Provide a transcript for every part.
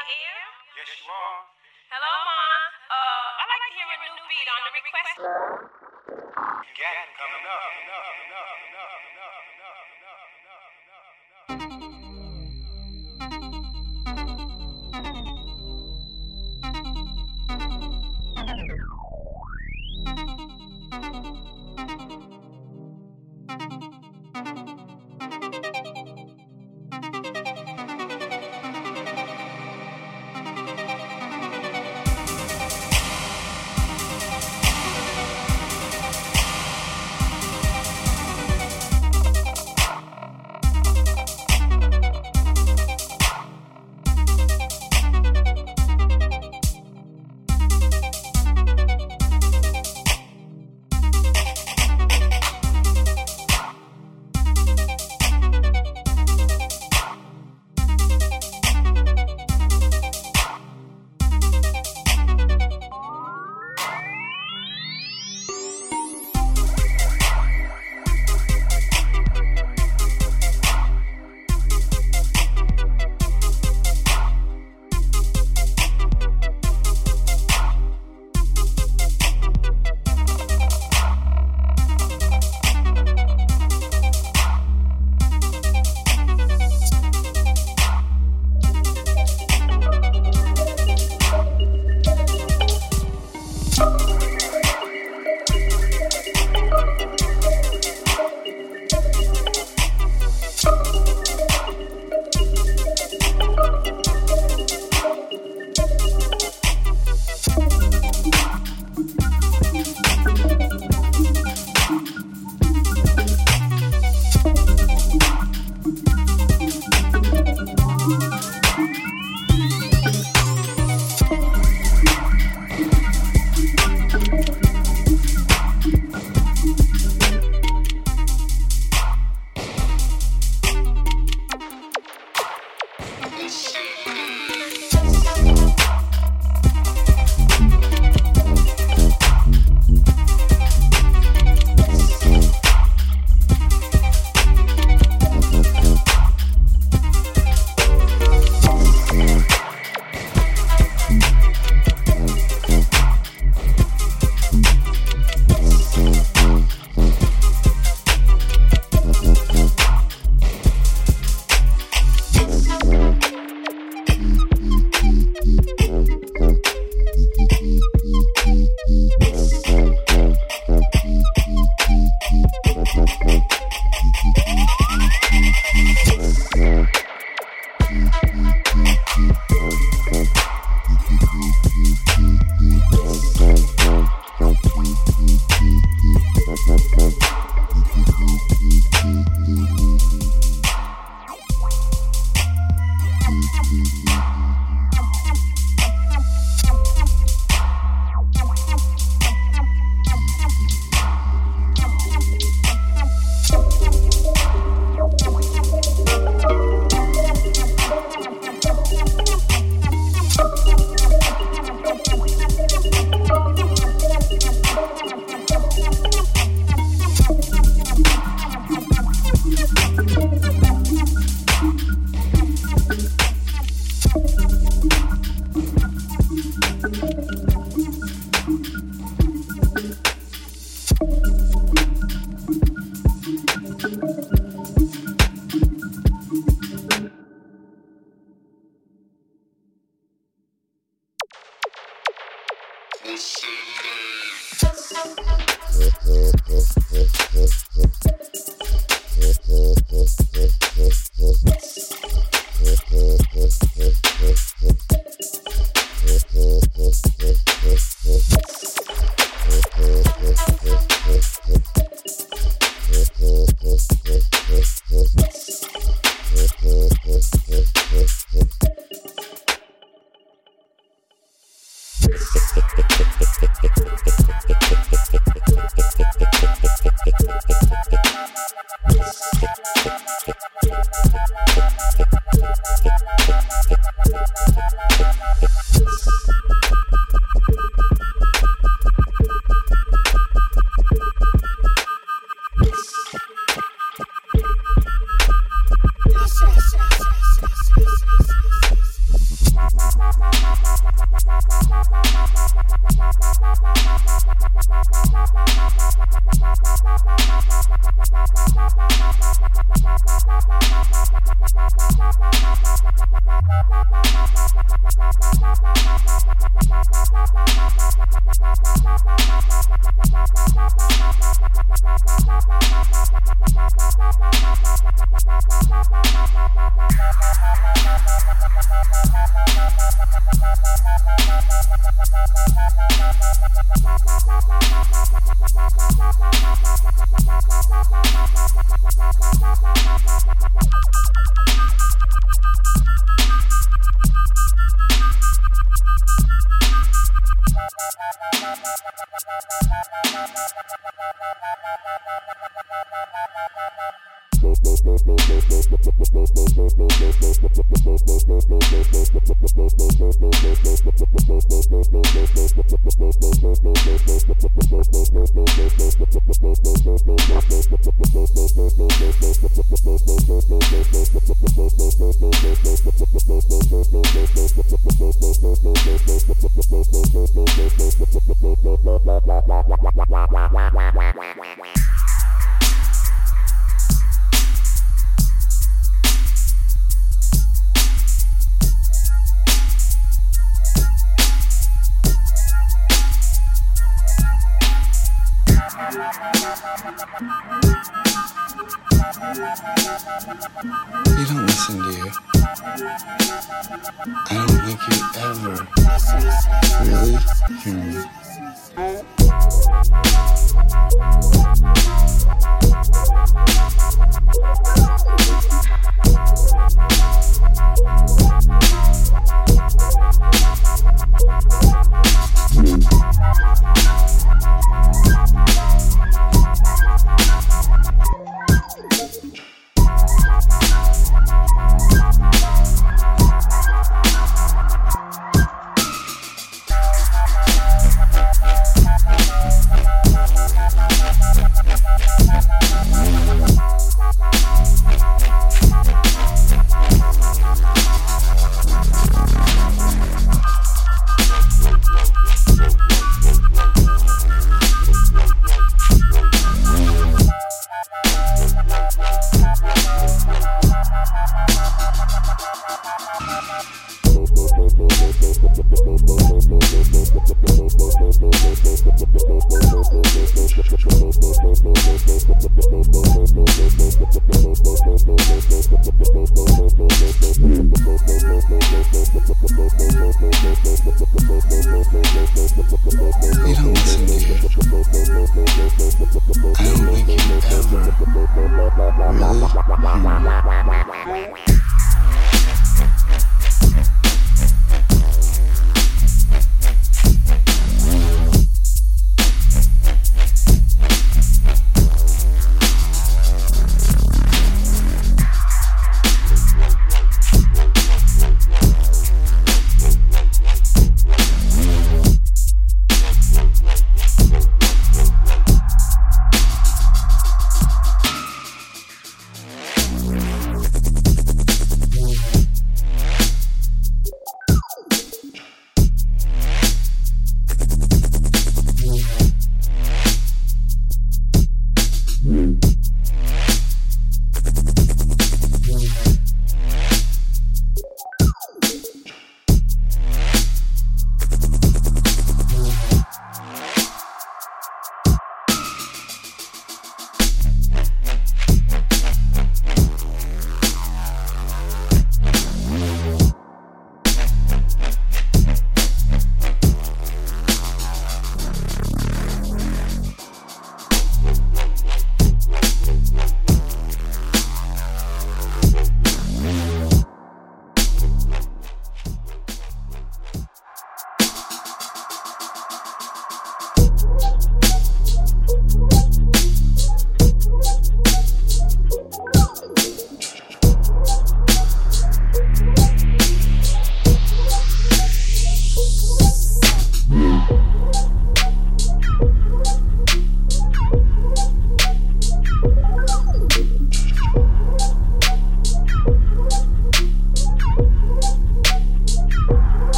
Yes, you are. Hello, Ma. Uh, I'd like to hear a new beat on the request. You got it coming up.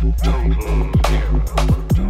total hero.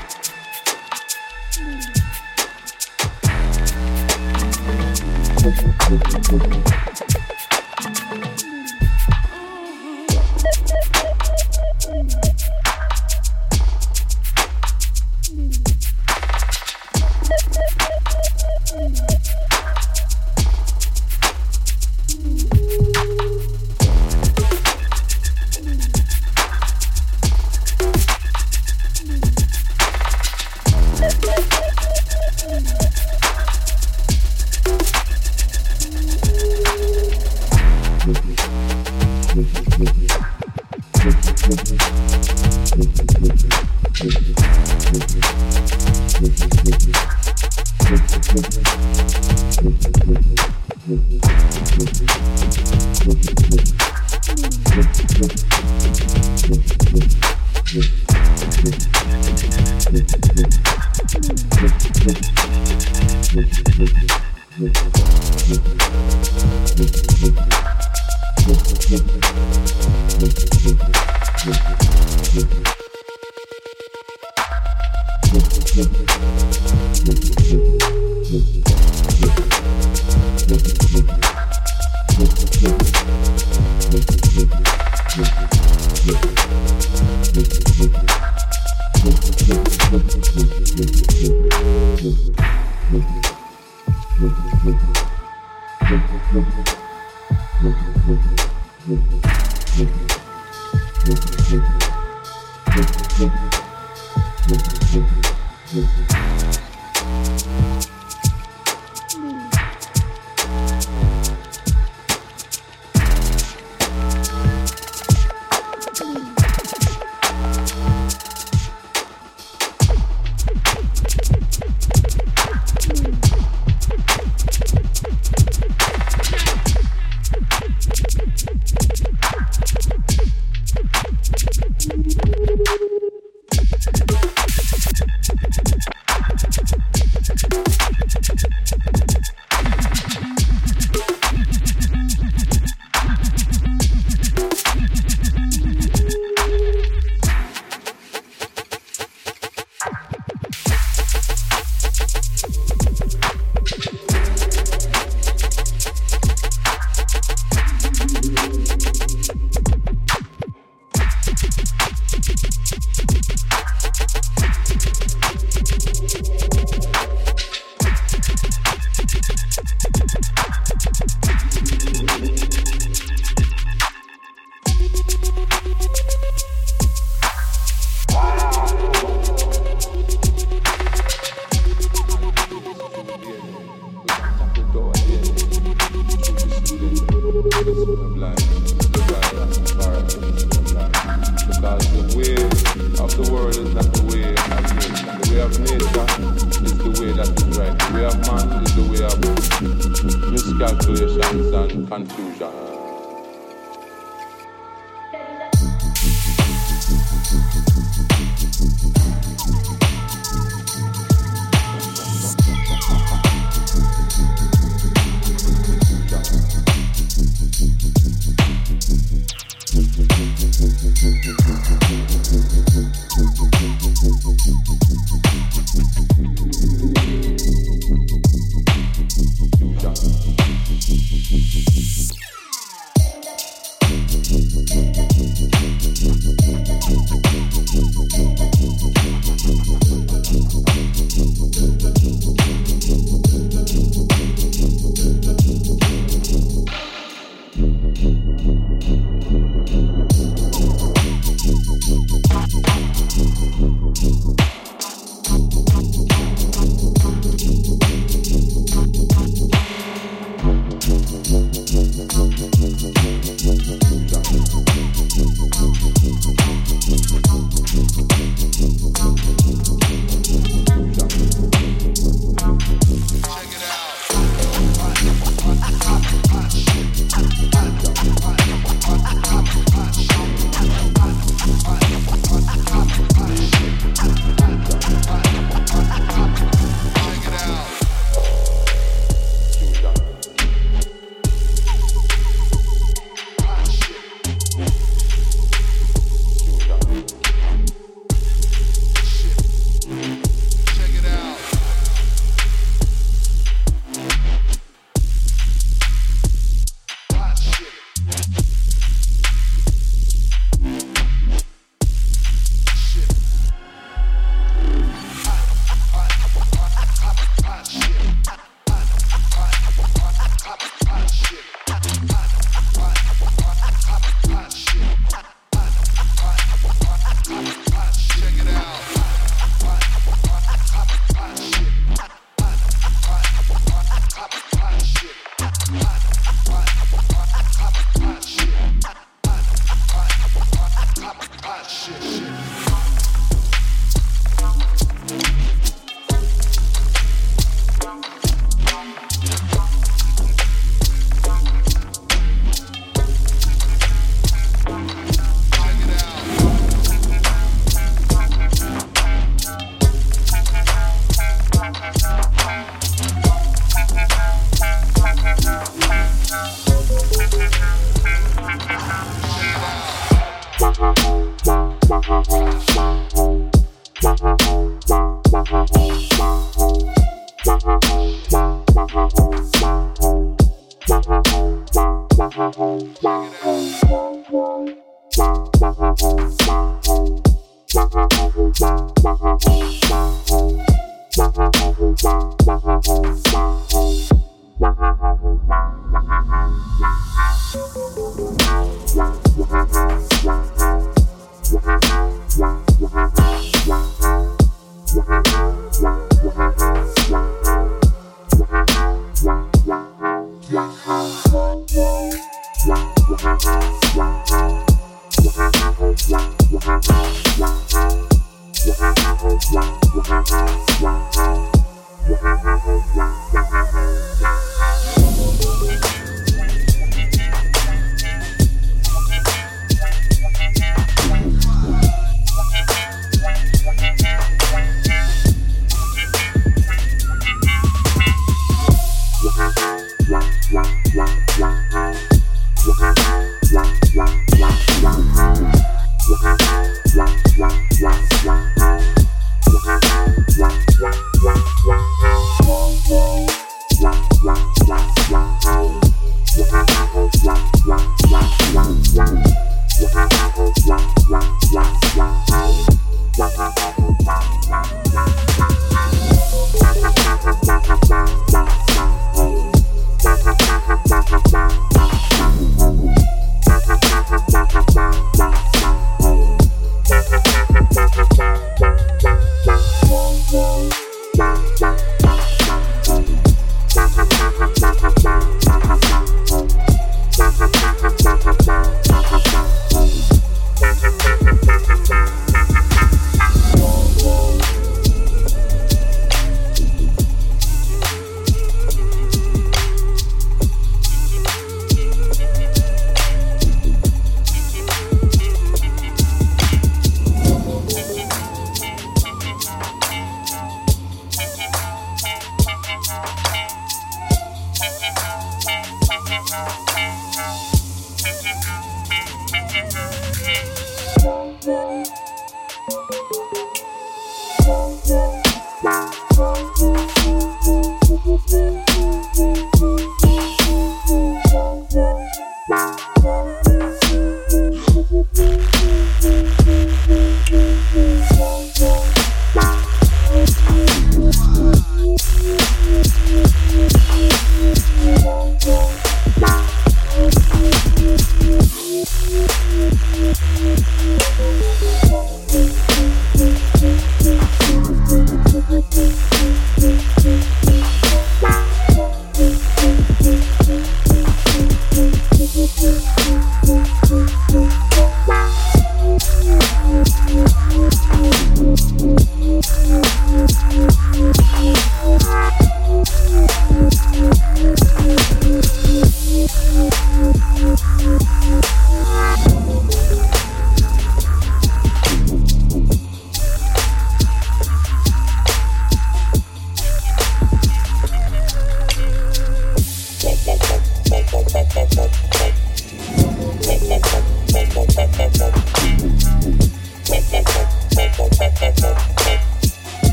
Thank you.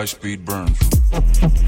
High speed burn.